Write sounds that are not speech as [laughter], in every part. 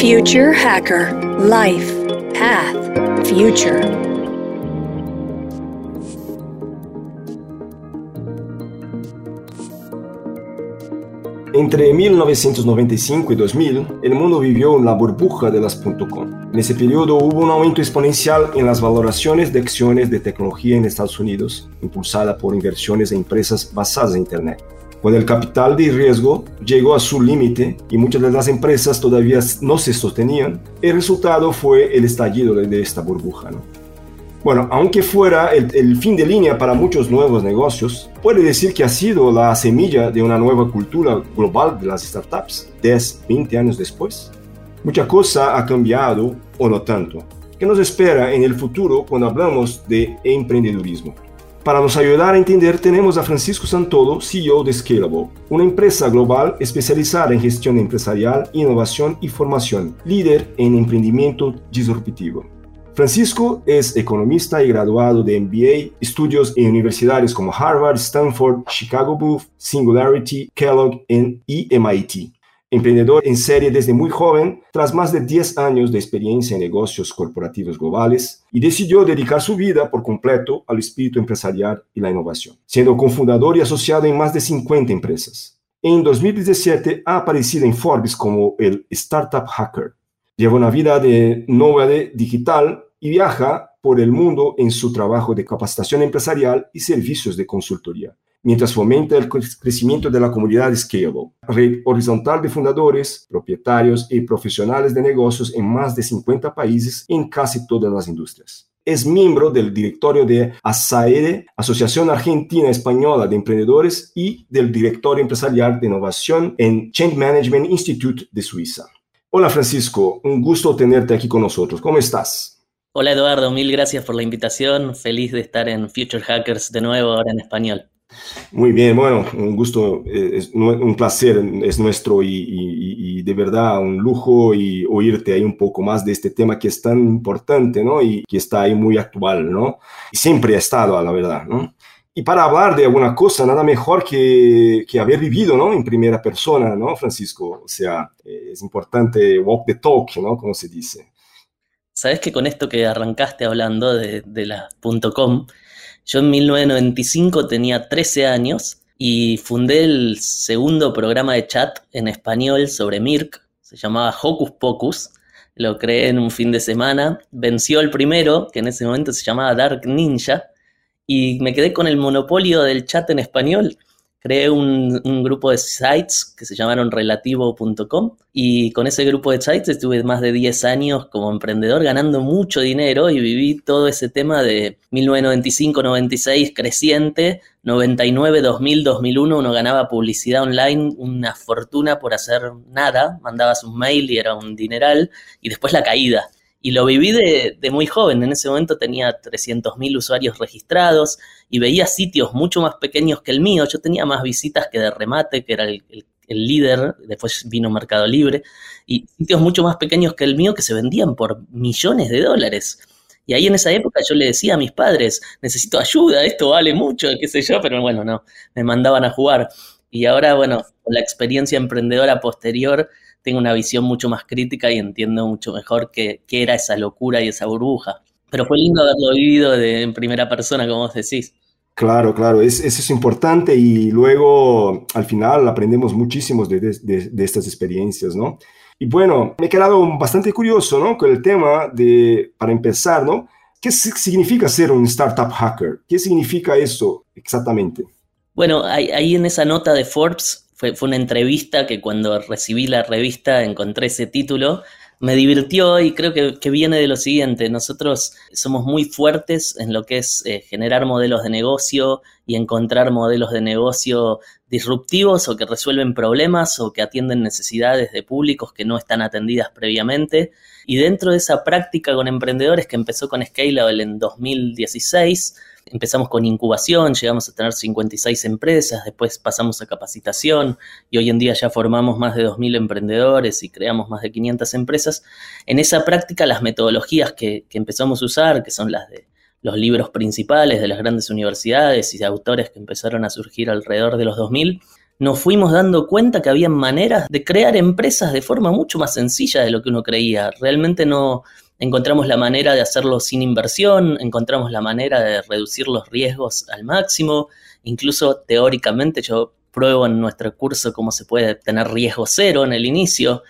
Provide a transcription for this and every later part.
Future Hacker Life Path Future. Entre 1995 y 2000, el mundo vivió la burbuja de las .com. En ese periodo hubo un aumento exponencial en las valoraciones de acciones de tecnología en Estados Unidos, impulsada por inversiones en empresas basadas en Internet. Cuando el capital de riesgo llegó a su límite y muchas de las empresas todavía no se sostenían, el resultado fue el estallido de esta burbuja. Bueno, aunque fuera el, fin de línea para muchos nuevos negocios, puede decir que ha sido la semilla de una nueva cultura global de las startups 10, 20 años después. Mucha cosa ha cambiado o no tanto. ¿Qué nos espera en el futuro cuando hablamos de emprendedurismo? Para nos ayudar a entender tenemos a Francisco Santolo, CEO de Scalable, una empresa global especializada en gestión empresarial, innovación y formación, líder en emprendimiento disruptivo. Francisco es economista y graduado de MBA, estudios en universidades como Harvard, Stanford, Chicago Booth, Singularity, Kellogg y MIT emprendedor en serie desde muy joven, tras más de 10 años de experiencia en negocios corporativos globales, y decidió dedicar su vida por completo al espíritu empresarial y la innovación, siendo cofundador y asociado en más de 50 empresas. En 2017 ha aparecido en Forbes como el Startup Hacker. Lleva una vida de nómade digital y viaja por el mundo en su trabajo de capacitación empresarial y servicios de consultoría mientras fomenta el crecimiento de la comunidad Scalable, red horizontal de fundadores, propietarios y profesionales de negocios en más de 50 países en casi todas las industrias. Es miembro del directorio de ASAERE, Asociación Argentina Española de Emprendedores, y del directorio empresarial de innovación en Change Management Institute de Suiza. Hola Francisco, un gusto tenerte aquí con nosotros. ¿Cómo estás? Hola Eduardo, mil gracias por la invitación. Feliz de estar en Future Hackers de nuevo ahora en español. Muy bien, bueno, un gusto, eh, es un placer es nuestro y, de verdad un lujo y oírte ahí un poco más de este tema que es tan importante, ¿no? Y que está ahí muy actual, ¿no? Y siempre ha estado, la verdad, ¿no? Y para hablar de alguna cosa, nada mejor que, que haber vivido, ¿no? En primera persona, ¿no, Francisco? O sea, eh, es importante walk the talk, ¿no? Como se dice. Sabes que con esto que arrancaste hablando de, de la .com, yo en 1995 tenía 13 años y fundé el segundo programa de chat en español sobre Mirk, se llamaba Hocus Pocus, lo creé en un fin de semana, venció el primero, que en ese momento se llamaba Dark Ninja, y me quedé con el monopolio del chat en español creé un, grupo de sites que se llamaron relativo.com y con ese grupo de sites estuve más de 10 años como emprendedor ganando mucho dinero y viví todo ese tema de 1995-96 creciente, 99, 2000, 2001 uno ganaba publicidad online, una fortuna por hacer nada, mandabas un mail y era un dineral y después la caída. Y lo viví de, muy joven, en ese momento tenía 300.000 usuarios registrados, y veía sitios mucho más pequeños que el mío. Yo tenía más visitas que de remate, que era el, líder, después vino Mercado Libre, y sitios mucho más pequeños que el mío que se vendían por millones de dólares. Y ahí en esa época yo le decía a mis padres, necesito ayuda, esto vale mucho, qué sé yo, pero bueno, no, me mandaban a jugar. Y ahora, bueno, con la experiencia emprendedora posterior, tengo una visión mucho más crítica y entiendo mucho mejor qué, qué era esa locura y esa burbuja. Pero fue lindo haberlo vivido de, en primera persona, como vos decís. Claro, claro, es, eso es importante y luego al final aprendemos muchísimo de, de, estas experiencias, ¿no? Y bueno, me he quedado bastante curioso, ¿no? Con el tema de, para empezar, ¿no? ¿Qué significa ser un startup hacker? ¿Qué significa eso exactamente? Bueno, ahí en esa nota de Forbes fue, fue, una entrevista que cuando recibí la revista encontré ese título me divirtió y creo que, viene de lo siguiente. Nosotros somos muy fuertes en lo que es eh, generar modelos de negocio y encontrar modelos de negocio disruptivos o que resuelven problemas o que atienden necesidades de públicos que no están atendidas previamente. Y dentro de esa práctica con emprendedores que empezó con Scalable en 2016, empezamos con incubación, llegamos a tener 56 empresas, después pasamos a capacitación y hoy en día ya formamos más de 2.000 emprendedores y creamos más de 500 empresas. En esa práctica las metodologías que, empezamos a usar, que son las de los libros principales de las grandes universidades y de autores que empezaron a surgir alrededor de los 2000, nos fuimos dando cuenta que había maneras de crear empresas de forma mucho más sencilla de lo que uno creía. Realmente no encontramos la manera de hacerlo sin inversión, encontramos la manera de reducir los riesgos al máximo, incluso teóricamente yo pruebo en nuestro curso cómo se puede tener riesgo cero en el inicio.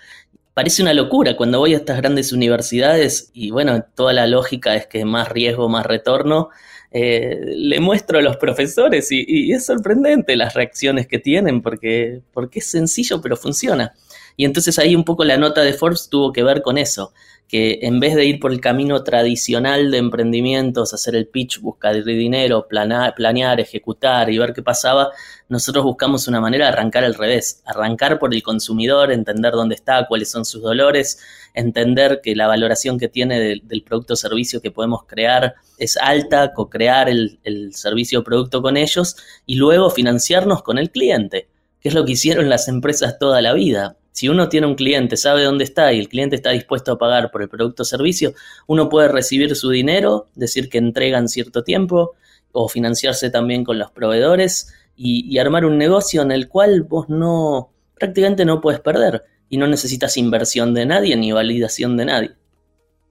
Parece una locura cuando voy a estas grandes universidades y bueno, toda la lógica es que más riesgo, más retorno. Eh, le muestro a los profesores y, es sorprendente las reacciones que tienen porque, porque es sencillo pero funciona. Y entonces ahí un poco la nota de Forbes tuvo que ver con eso, que en vez de ir por el camino tradicional de emprendimientos, hacer el pitch, buscar dinero, planear, ejecutar y ver qué pasaba, nosotros buscamos una manera de arrancar al revés, arrancar por el consumidor, entender dónde está, cuáles son sus dolores, entender que la valoración que tiene del producto o servicio que podemos crear es alta, co-crear el, el servicio o producto con ellos y luego financiarnos con el cliente, que es lo que hicieron las empresas toda la vida si uno tiene un cliente, sabe dónde está y el cliente está dispuesto a pagar por el producto o servicio, uno puede recibir su dinero, decir que entregan cierto tiempo o financiarse también con los proveedores y, armar un negocio en el cual vos no prácticamente no puedes perder y no necesitas inversión de nadie ni validación de nadie.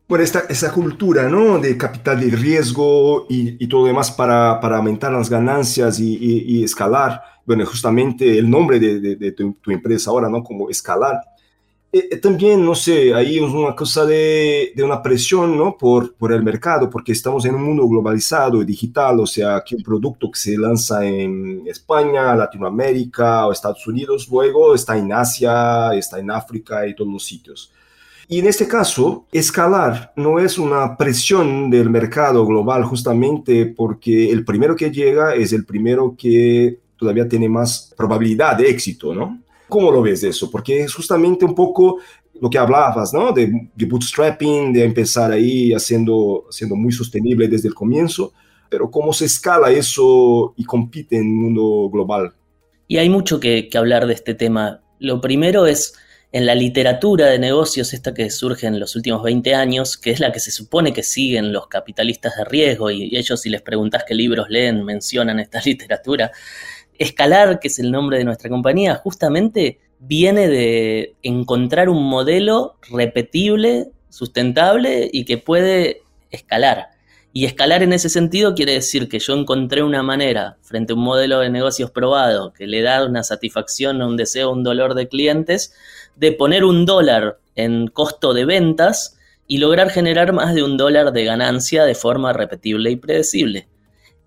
Bueno, esta, esa cultura ¿no? de capital de riesgo y, todo demás para, para, aumentar las ganancias y escalar bueno, justamente el nombre de, tu, empresa ahora, ¿no? Como escalar. Eh, eh, también, no sé, es una cosa de, una presión, ¿no? Por, por el mercado, porque estamos en un mundo globalizado y digital, o sea, que un producto que se lanza en España, Latinoamérica o Estados Unidos, luego está en Asia, está en África y todos los sitios. Y en este caso, escalar no es una presión del mercado global justamente porque el primero que llega es el primero que todavía tiene más probabilidad de éxito, ¿no? ¿Cómo lo ves eso? Porque es justamente un poco lo que hablabas, ¿no? De, bootstrapping, de empezar ahí haciendo, siendo muy sostenible desde el comienzo, pero cómo se escala eso y compite en un mundo global. Y hay mucho que, hablar de este tema. Lo primero es en la literatura de negocios, esta que surge en los últimos 20 años, que es la que se supone que siguen los capitalistas de riesgo, y ellos si les preguntas qué libros leen, mencionan esta [laughs] literatura, Escalar, que es el nombre de nuestra compañía, justamente viene de encontrar un modelo repetible, sustentable y que puede escalar. Y escalar en ese sentido quiere decir que yo encontré una manera frente a un modelo de negocios probado que le da una satisfacción, un deseo, un dolor de clientes, de poner un dólar en costo de ventas y lograr generar más de un dólar de ganancia de forma repetible y predecible.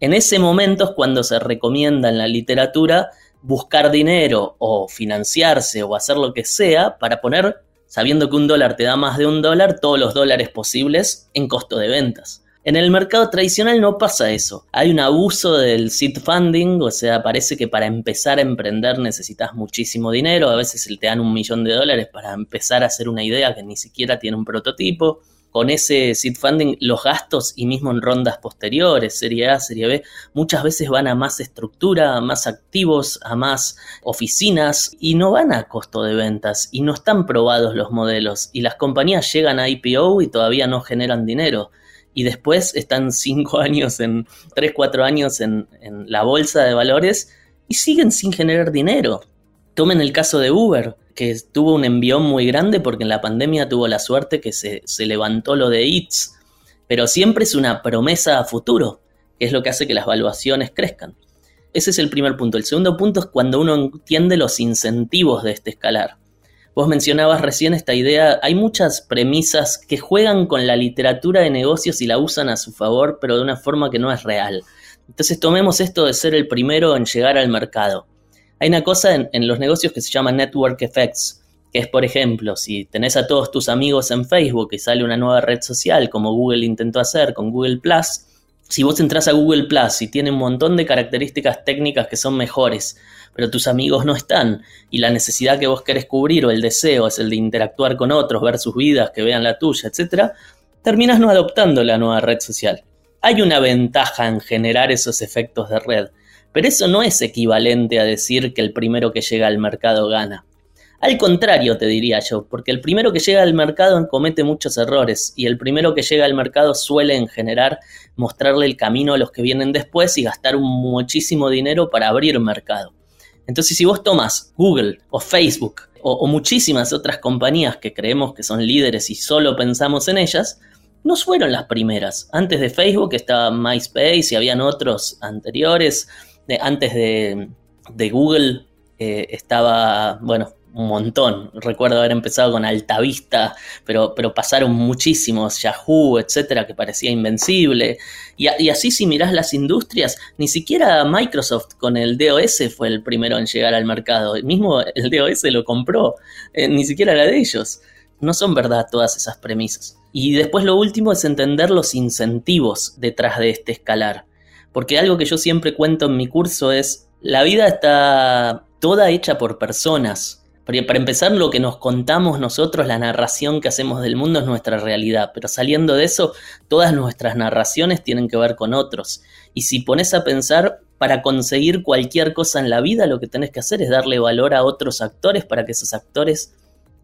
En ese momento es cuando se recomienda en la literatura buscar dinero o financiarse o hacer lo que sea para poner, sabiendo que un dólar te da más de un dólar, todos los dólares posibles en costo de ventas. En el mercado tradicional no pasa eso. Hay un abuso del seed funding, o sea, parece que para empezar a emprender necesitas muchísimo dinero. A veces te dan un millón de dólares para empezar a hacer una idea que ni siquiera tiene un prototipo con ese seed funding los gastos y mismo en rondas posteriores, serie A, serie B, muchas veces van a más estructura, a más activos, a más oficinas y no van a costo de ventas y no están probados los modelos y las compañías llegan a IPO y todavía no generan dinero y después están [laughs] cinco años en, tres, cuatro años en, en la bolsa de valores y siguen sin generar dinero. Tomen el caso de Uber que tuvo un envión muy grande porque en la pandemia tuvo la suerte que se, levantó lo de ITS, pero siempre es una promesa a futuro, que es lo que hace que las valuaciones crezcan. Ese es el primer punto. El segundo punto es cuando uno entiende los incentivos de este escalar. Vos mencionabas recién esta idea, hay muchas premisas que juegan con la literatura de negocios y la usan a su favor, pero de una forma que no es real. Entonces tomemos esto de ser el primero en llegar al mercado. Hay una cosa en, los negocios que se llama network effects, que es, por ejemplo, si tenés a todos tus amigos en Facebook y sale una nueva red social, como Google intentó hacer con Google Plus, si vos entras a Google Plus y tiene un montón de características técnicas que son mejores, pero tus amigos no están, y la necesidad que vos querés cubrir o el deseo es el de interactuar con otros, ver sus vidas, que vean la tuya, etc., terminas no adoptando la nueva red social. Hay una ventaja en generar esos efectos de red, pero eso no es equivalente a decir que el primero que llega al mercado gana. Al contrario, te diría yo, porque el primero que llega al mercado comete muchos errores y el primero que llega al mercado suele en general mostrarle el camino a los que vienen después y gastar muchísimo dinero para abrir mercado. Entonces, si vos tomas Google o Facebook o, muchísimas otras compañías que creemos que son líderes y solo pensamos en ellas, no fueron las primeras. Antes de Facebook estaba MySpace y habían otros anteriores. Antes de, Google eh, estaba, bueno, un montón. Recuerdo haber empezado con Altavista, pero, pero pasaron muchísimos, Yahoo, etcétera, que parecía invencible. Y, así, si mirás las industrias, ni siquiera Microsoft con el DOS fue el primero en llegar al mercado. El mismo el DOS lo compró, eh, ni siquiera la de ellos. No son verdad todas esas premisas. Y después lo último es entender los incentivos detrás de este escalar. Porque algo que yo siempre cuento en mi curso es, la vida está toda hecha por personas, para empezar, lo que nos contamos nosotros, la narración que hacemos del mundo es nuestra realidad, pero saliendo de eso, todas nuestras narraciones tienen que ver con otros. Y si pones a pensar, para conseguir cualquier cosa en la vida, lo que tenés que hacer es darle valor a otros actores para que esos actores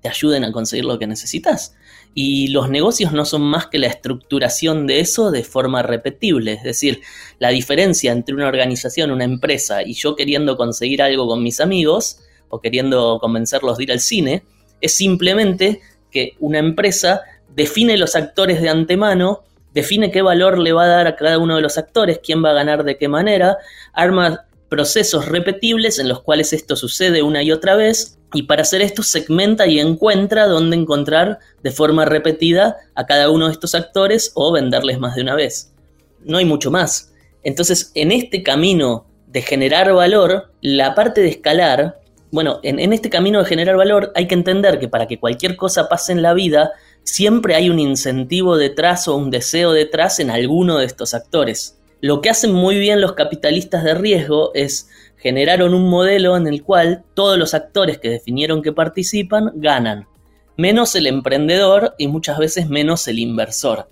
ayuden a conseguir lo que necesitas. Y los negocios no son más que la estructuración de eso de forma repetible. Es decir, la diferencia entre una organización, una empresa y yo queriendo conseguir algo con mis amigos o queriendo convencerlos de ir al cine, es simplemente que una empresa define los actores de antemano, define qué valor le va a dar a cada uno de los actores, quién va a ganar de qué manera, arma procesos repetibles en los cuales esto sucede una y otra vez, y para hacer esto segmenta y encuentra dónde encontrar de forma repetida a cada uno de estos actores o venderles más de una vez. No hay mucho más. Entonces, en este camino de generar valor, la parte de escalar bueno, en, este camino de generar valor hay que entender que para que cualquier cosa pase en la vida, siempre hay un incentivo detrás o un deseo detrás en alguno de estos actores. Lo que hacen muy bien los capitalistas de riesgo es generaron un modelo en el cual todos los actores que definieron que participan ganan, menos el emprendedor y muchas veces menos el inversor.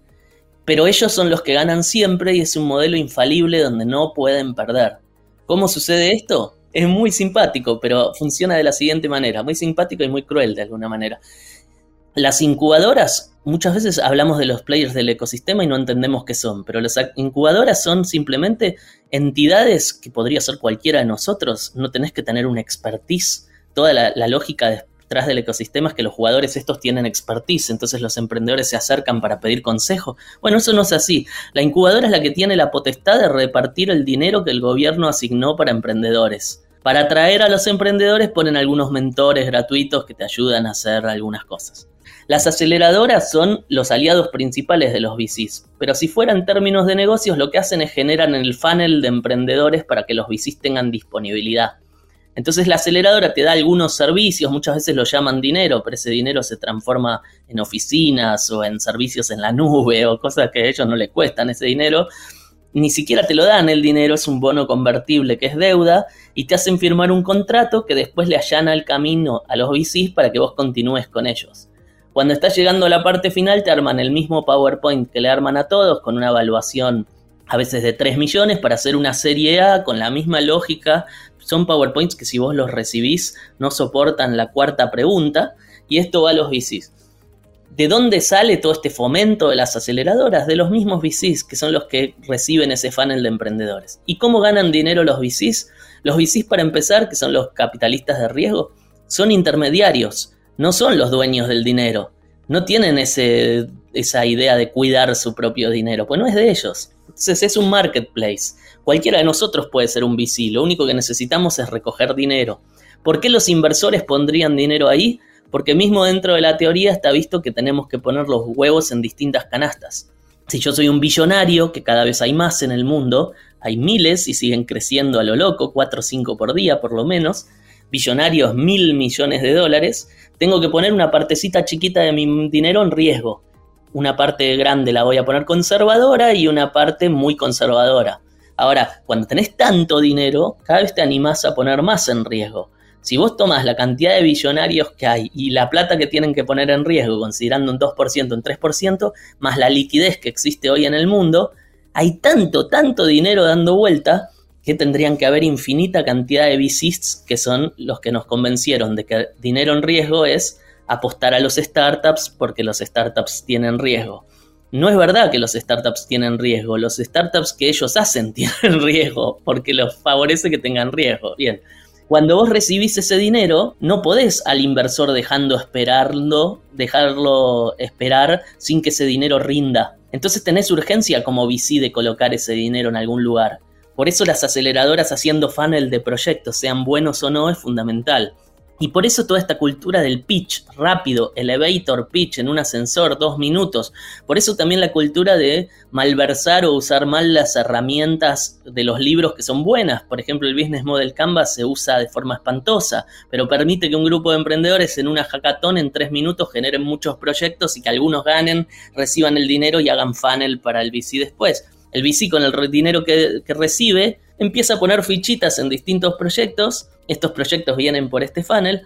Pero ellos son los que ganan siempre y es un modelo infalible donde no pueden perder. ¿Cómo sucede esto? es muy simpático, pero funciona de la siguiente manera, muy simpático y muy cruel de alguna manera. Las incubadoras, muchas veces hablamos de los players del ecosistema y no entendemos qué son, pero las incubadoras son simplemente entidades que podría ser cualquiera de nosotros, no tenés que tener una expertise, toda la, lógica de detrás del ecosistema es que los jugadores estos tienen expertise, entonces los emprendedores se acercan para pedir consejo. Bueno, eso no es así. La incubadora es la que tiene la potestad de repartir el dinero que el gobierno asignó para emprendedores. Para atraer a los emprendedores ponen algunos mentores gratuitos que te ayudan a hacer algunas cosas. Las aceleradoras son los aliados principales de los VCs, pero si fueran términos de negocios lo que hacen es generar el funnel de emprendedores para que los VCs tengan disponibilidad. Entonces la aceleradora te da algunos servicios, muchas veces lo llaman dinero, pero ese dinero se transforma en oficinas o en servicios en la nube o cosas que a ellos no les cuestan ese dinero. Ni siquiera te lo dan el dinero, es un bono convertible que es deuda y te hacen firmar un contrato que después le allana el camino a los VCs para que vos continúes con ellos. Cuando estás llegando a la parte final te arman el mismo PowerPoint que le arman a todos con una evaluación a veces de 3 millones para hacer una serie A con la misma lógica son PowerPoints que si vos los recibís no soportan la cuarta pregunta y esto va a los VCs. ¿De dónde sale todo este fomento de las aceleradoras? De los mismos VCs, que son los que reciben ese funnel de emprendedores. ¿Y cómo ganan dinero los VCs? Los VCs, para empezar, que son los capitalistas de riesgo, son intermediarios, no son los dueños del dinero. No tienen ese, esa idea de cuidar su propio dinero, pues no es de ellos. Entonces es un marketplace. Cualquiera de nosotros puede ser un VC, lo único que necesitamos es recoger dinero. ¿Por qué los inversores pondrían dinero ahí? Porque mismo dentro de la teoría está visto que tenemos que poner los huevos en distintas canastas. Si yo soy un billonario, que cada vez hay más en el mundo, hay miles y siguen creciendo a lo loco, 4 o 5 por día por lo menos, billonarios mil millones de dólares, tengo que poner una partecita chiquita de mi dinero en riesgo. Una parte grande la voy a poner conservadora y una parte muy conservadora. Ahora, cuando tenés tanto dinero, cada vez te animás a poner más en riesgo. Si vos tomas la cantidad de billonarios que hay y la plata que tienen que poner en riesgo, considerando un 2%, un 3%, más la liquidez que existe hoy en el mundo, hay tanto, tanto dinero dando vuelta que tendrían que haber infinita cantidad de VCs que son los que nos convencieron de que dinero en riesgo es apostar a los startups porque los startups tienen riesgo no es verdad que los startups tienen riesgo. Los startups que ellos hacen [laughs] tienen riesgo porque los favorece que tengan riesgo. Bien. Cuando vos recibís ese dinero, no podés al inversor dejando esperarlo, dejarlo esperar sin que ese dinero rinda. Entonces tenés urgencia como VC de colocar ese dinero en algún lugar. Por eso las aceleradoras haciendo funnel de proyectos, sean buenos o no, es fundamental. Y por eso toda esta cultura del pitch rápido, elevator pitch en un ascensor, dos minutos. Por eso también la cultura de malversar o usar mal las herramientas de los libros que son buenas. Por ejemplo, el Business Model Canvas se usa de forma espantosa, pero permite que un grupo de emprendedores en una hackathon en tres minutos generen muchos proyectos y que algunos ganen, reciban el dinero y hagan funnel para el VC después. El VC con el dinero que, que recibe empieza a poner fichitas en distintos proyectos estos proyectos vienen por este funnel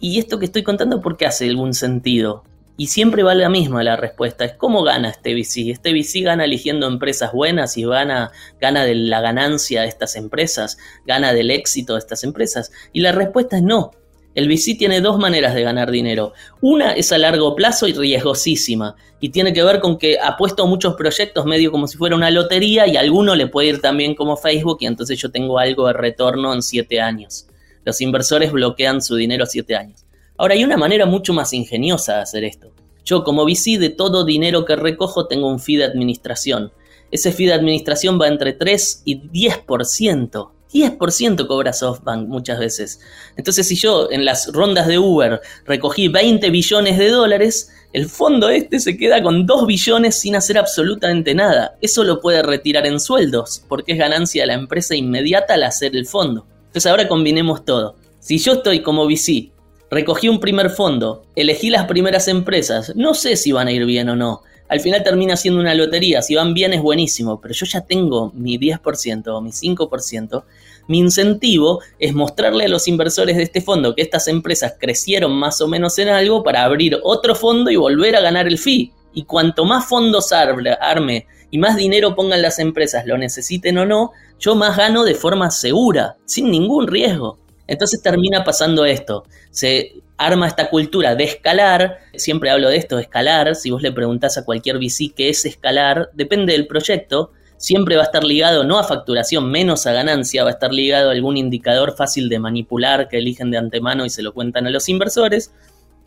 y esto que estoy contando porque hace algún sentido. Y siempre va la misma la respuesta, es cómo gana este VC. Este VC gana eligiendo empresas buenas y gana, gana de la ganancia de estas empresas, gana del éxito de estas empresas. Y la respuesta es no. El VC tiene dos maneras de ganar dinero. Una es a largo plazo y riesgosísima. Y tiene que ver con que apuesto a muchos proyectos medio como si fuera una lotería y alguno le puede ir también como Facebook y entonces yo tengo algo de retorno en siete años los inversores bloquean su dinero a 7 años. Ahora, hay una manera mucho más ingeniosa de hacer esto. Yo como VC de todo dinero que recojo tengo un fee de administración. Ese fee de administración va entre 3 y 10%. 10% cobra SoftBank muchas veces. Entonces, si yo en las rondas de Uber recogí 20 billones de dólares, el fondo este se queda con 2 billones sin hacer absolutamente nada. Eso lo puede retirar en sueldos, porque es ganancia de la empresa inmediata al hacer el fondo. Entonces ahora combinemos todo. Si yo estoy como VC, recogí un primer fondo, elegí las primeras empresas, no sé si van a ir bien o no. Al final termina siendo una lotería, si van bien es buenísimo, pero yo ya tengo mi 10% o mi 5%. Mi incentivo es mostrarle a los inversores de este fondo que estas empresas crecieron más o menos en algo para abrir otro fondo y volver a ganar el fee. Y cuanto más fondos arme y más dinero pongan las empresas, lo necesiten o no, yo más gano de forma segura, sin ningún riesgo. Entonces termina pasando esto. Se arma esta cultura de escalar. Siempre hablo de esto, escalar. Si vos le preguntás a cualquier VC qué es escalar, depende del proyecto. Siempre va a estar ligado no a facturación, menos a ganancia, va a estar ligado a algún indicador fácil de manipular que eligen de antemano y se lo cuentan a los inversores.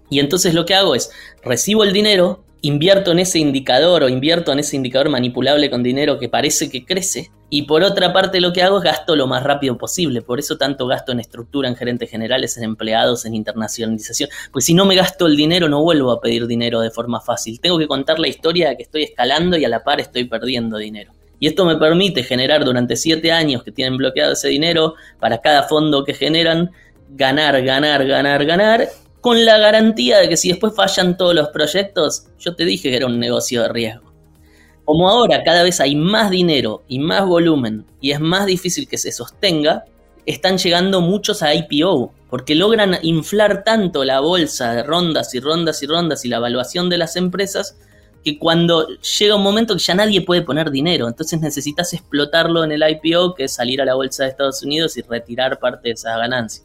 Y entonces lo que hago es, recibo el dinero, invierto en ese indicador o invierto en ese indicador manipulable con dinero que parece que crece. Y por otra parte lo que hago es gasto lo más rápido posible. Por eso tanto gasto en estructura, en gerentes generales, en empleados, en internacionalización. Pues si no me gasto el dinero no vuelvo a pedir dinero de forma fácil. Tengo que contar la historia de que estoy escalando y a la par estoy perdiendo dinero. Y esto me permite generar durante siete años que tienen bloqueado ese dinero para cada fondo que generan, ganar, ganar, ganar, ganar con la garantía de que si después fallan todos los proyectos, yo te dije que era un negocio de riesgo. Como ahora cada vez hay más dinero y más volumen y es más difícil que se sostenga, están llegando muchos a IPO, porque logran inflar tanto la bolsa de rondas y rondas y rondas y la evaluación de las empresas, que cuando llega un momento que ya nadie puede poner dinero, entonces necesitas explotarlo en el IPO, que es salir a la bolsa de Estados Unidos y retirar parte de esa ganancia.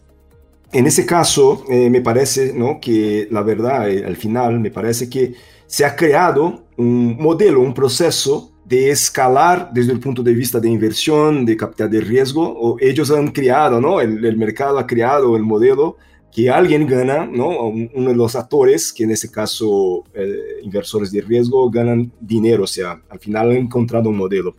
En ese caso, eh, me parece ¿no? que la verdad, eh, al final, me parece que se ha creado un modelo, un proceso de escalar desde el punto de vista de inversión, de capital de riesgo, o ellos han creado, ¿no? El, mercado ha creado el modelo que alguien gana, ¿no? Uno de los actores, que en este caso eh, inversores de riesgo, ganan dinero, o sea, al final han encontrado un modelo.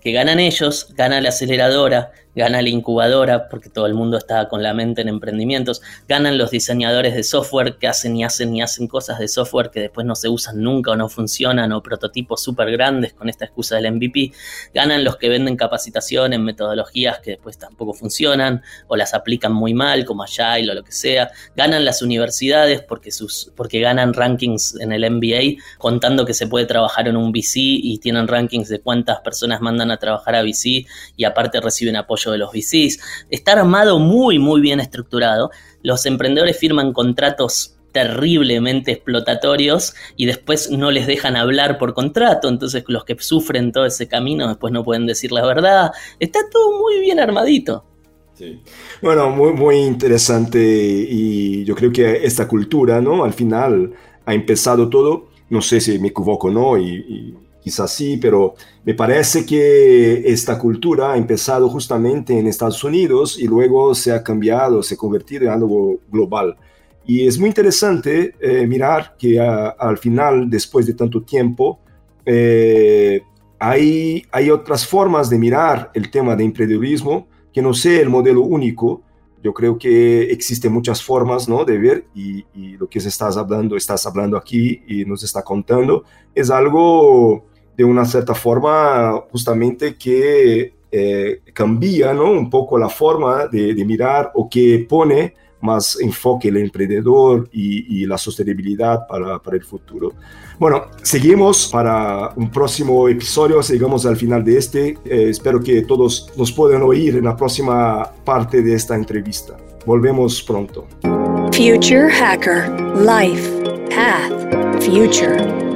Que ganan ellos, gana la aceleradora, gana la incubadora, porque todo el mundo está con la mente en emprendimientos, ganan los diseñadores de software que hacen y hacen y hacen cosas de software que después no se usan nunca o no funcionan, o prototipos súper grandes con esta excusa del MVP, ganan los que venden capacitación en metodologías que después tampoco funcionan, o las aplican muy mal, como Agile o lo que sea, ganan las universidades porque, sus, porque ganan rankings en el MBA, contando que se puede trabajar en un VC y tienen rankings de cuántas personas mandan a trabajar a VC y aparte reciben apoyo de los VCs. Está armado muy, muy bien estructurado. Los emprendedores firman contratos terriblemente explotatorios y después no les dejan hablar por contrato, entonces los que sufren todo ese camino después no pueden decir la verdad. Está todo muy bien armadito. Bueno, muy, muy interesante y yo creo que esta cultura, ¿no? Al final ha empezado todo, no sé si me equivoco, ¿no? y quizás sí, pero me parece que esta cultura ha empezado justamente en Estados Unidos y luego se ha cambiado, se ha convertido en algo global. Y es muy interesante eh, mirar que al final, después de tanto tiempo, eh, hay, hay otras formas de mirar el tema de emprendedurismo que no sea el modelo único. Yo creo que existen muchas formas ¿no? de ver y, lo que estás hablando, estás hablando aquí y nos está contando es algo de una cierta forma justamente que eh, cambia ¿no? un poco la forma de, de mirar o que pone más enfoque el emprendedor y, la sostenibilidad para, para, el futuro. Bueno, seguimos para un próximo episodio, llegamos al final de este. Eh, espero que todos nos puedan oír en la próxima parte de esta entrevista. Volvemos pronto. Future Hacker Life Path Future